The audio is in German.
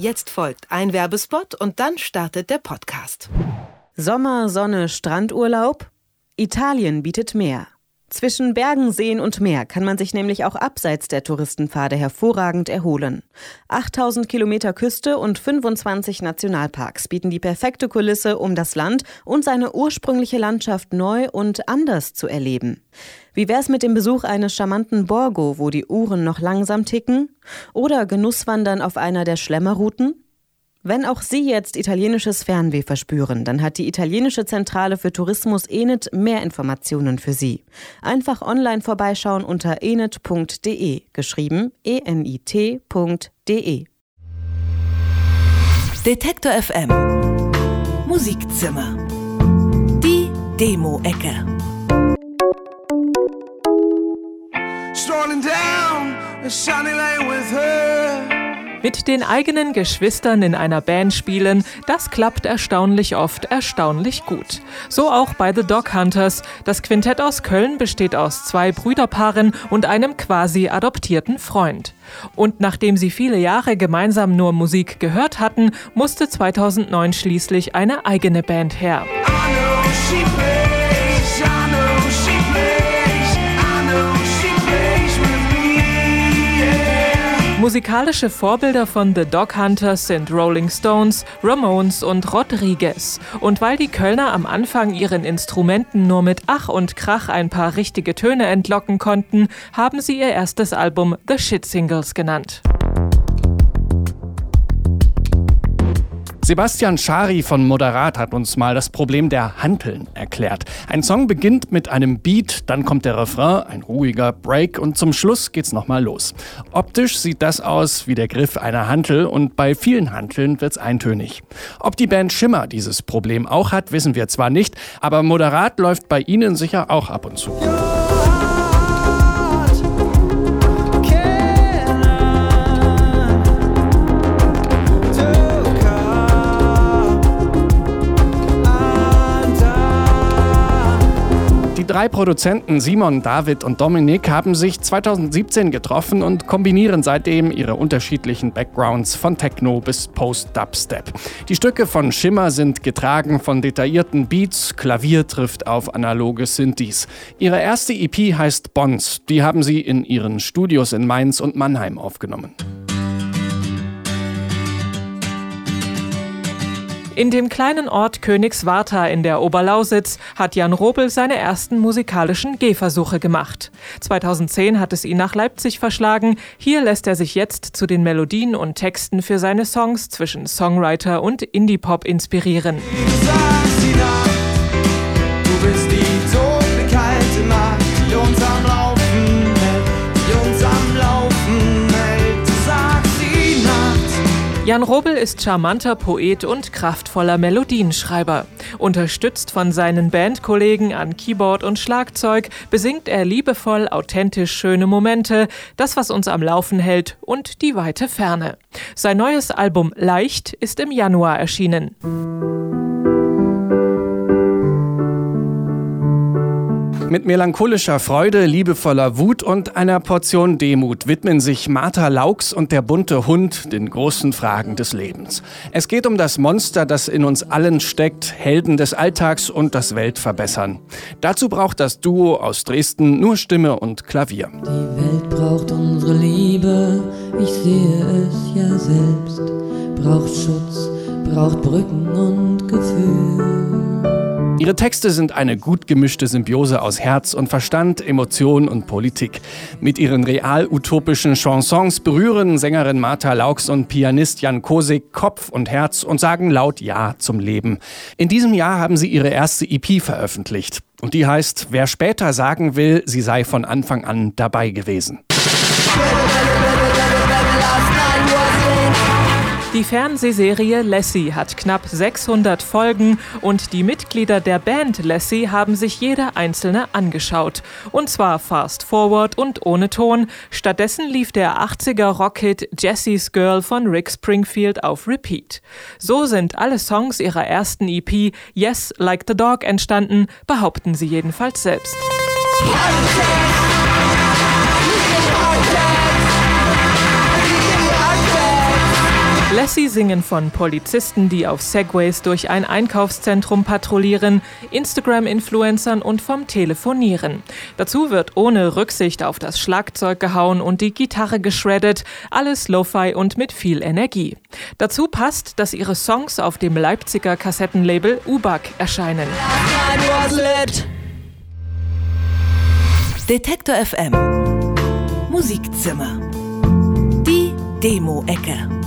Jetzt folgt ein Werbespot und dann startet der Podcast. Sommer, Sonne, Strandurlaub? Italien bietet mehr. Zwischen Bergen, Seen und Meer kann man sich nämlich auch abseits der Touristenpfade hervorragend erholen. 8000 Kilometer Küste und 25 Nationalparks bieten die perfekte Kulisse, um das Land und seine ursprüngliche Landschaft neu und anders zu erleben. Wie wär's mit dem Besuch eines charmanten Borgo, wo die Uhren noch langsam ticken? Oder Genusswandern auf einer der Schlemmerrouten? Wenn auch Sie jetzt italienisches Fernweh verspüren, dann hat die italienische Zentrale für Tourismus Enet mehr Informationen für Sie. Einfach online vorbeischauen unter enet.de, geschrieben enit.de. Detektor FM Musikzimmer. Die Demo-Ecke. Strolling down a sunny lane with her. Mit den eigenen Geschwistern in einer Band spielen, das klappt erstaunlich oft, erstaunlich gut. So auch bei The Dog Hunters. Das Quintett aus Köln besteht aus zwei Brüderpaaren und einem quasi adoptierten Freund. Und nachdem sie viele Jahre gemeinsam nur Musik gehört hatten, musste 2009 schließlich eine eigene Band her. I know she Musikalische Vorbilder von The Dog Hunters sind Rolling Stones, Ramones und Rodriguez. Und weil die Kölner am Anfang ihren Instrumenten nur mit Ach und Krach ein paar richtige Töne entlocken konnten, haben sie ihr erstes Album The Shit Singles genannt. Sebastian Schari von Moderat hat uns mal das Problem der Hanteln erklärt. Ein Song beginnt mit einem Beat, dann kommt der Refrain, ein ruhiger Break und zum Schluss geht's nochmal los. Optisch sieht das aus wie der Griff einer Hantel und bei vielen Hanteln wird's eintönig. Ob die Band Schimmer dieses Problem auch hat, wissen wir zwar nicht, aber Moderat läuft bei ihnen sicher auch ab und zu. Drei Produzenten Simon, David und Dominik haben sich 2017 getroffen und kombinieren seitdem ihre unterschiedlichen Backgrounds von Techno bis Post-Dubstep. Die Stücke von Schimmer sind getragen von detaillierten Beats, Klavier trifft auf analoge Synthes. Ihre erste EP heißt Bonds, die haben sie in ihren Studios in Mainz und Mannheim aufgenommen. In dem kleinen Ort Königswartha in der Oberlausitz hat Jan Robel seine ersten musikalischen Gehversuche gemacht. 2010 hat es ihn nach Leipzig verschlagen. Hier lässt er sich jetzt zu den Melodien und Texten für seine Songs zwischen Songwriter und Indie-Pop inspirieren. Jan Robel ist charmanter Poet und kraftvoller Melodienschreiber. Unterstützt von seinen Bandkollegen an Keyboard und Schlagzeug besingt er liebevoll authentisch schöne Momente, das, was uns am Laufen hält und die weite Ferne. Sein neues Album Leicht ist im Januar erschienen. Mit melancholischer Freude, liebevoller Wut und einer Portion Demut widmen sich Martha Laux und der bunte Hund den großen Fragen des Lebens. Es geht um das Monster, das in uns allen steckt, Helden des Alltags und das Weltverbessern. Dazu braucht das Duo aus Dresden nur Stimme und Klavier. Die Welt braucht unsere Liebe, ich sehe es ja selbst. Braucht Schutz, braucht Brücken und Gefühl. Ihre Texte sind eine gut gemischte Symbiose aus Herz und Verstand, Emotion und Politik. Mit ihren real-utopischen Chansons berühren Sängerin Martha Laux und Pianist Jan Kosik Kopf und Herz und sagen laut Ja zum Leben. In diesem Jahr haben sie ihre erste EP veröffentlicht. Und die heißt Wer später sagen will, sie sei von Anfang an dabei gewesen. Die Fernsehserie Lassie hat knapp 600 Folgen und die Mitglieder der Band Lassie haben sich jede einzelne angeschaut. Und zwar fast forward und ohne Ton. Stattdessen lief der 80er Rockhit Jessie's Girl von Rick Springfield auf Repeat. So sind alle Songs ihrer ersten EP Yes Like the Dog entstanden, behaupten sie jedenfalls selbst. Lassie singen von Polizisten, die auf Segways durch ein Einkaufszentrum patrouillieren, Instagram-Influencern und vom Telefonieren. Dazu wird ohne Rücksicht auf das Schlagzeug gehauen und die Gitarre geschreddet, alles Lo-Fi und mit viel Energie. Dazu passt, dass ihre Songs auf dem Leipziger Kassettenlabel UBAC erscheinen. Detektor FM Musikzimmer. Die Demo-Ecke.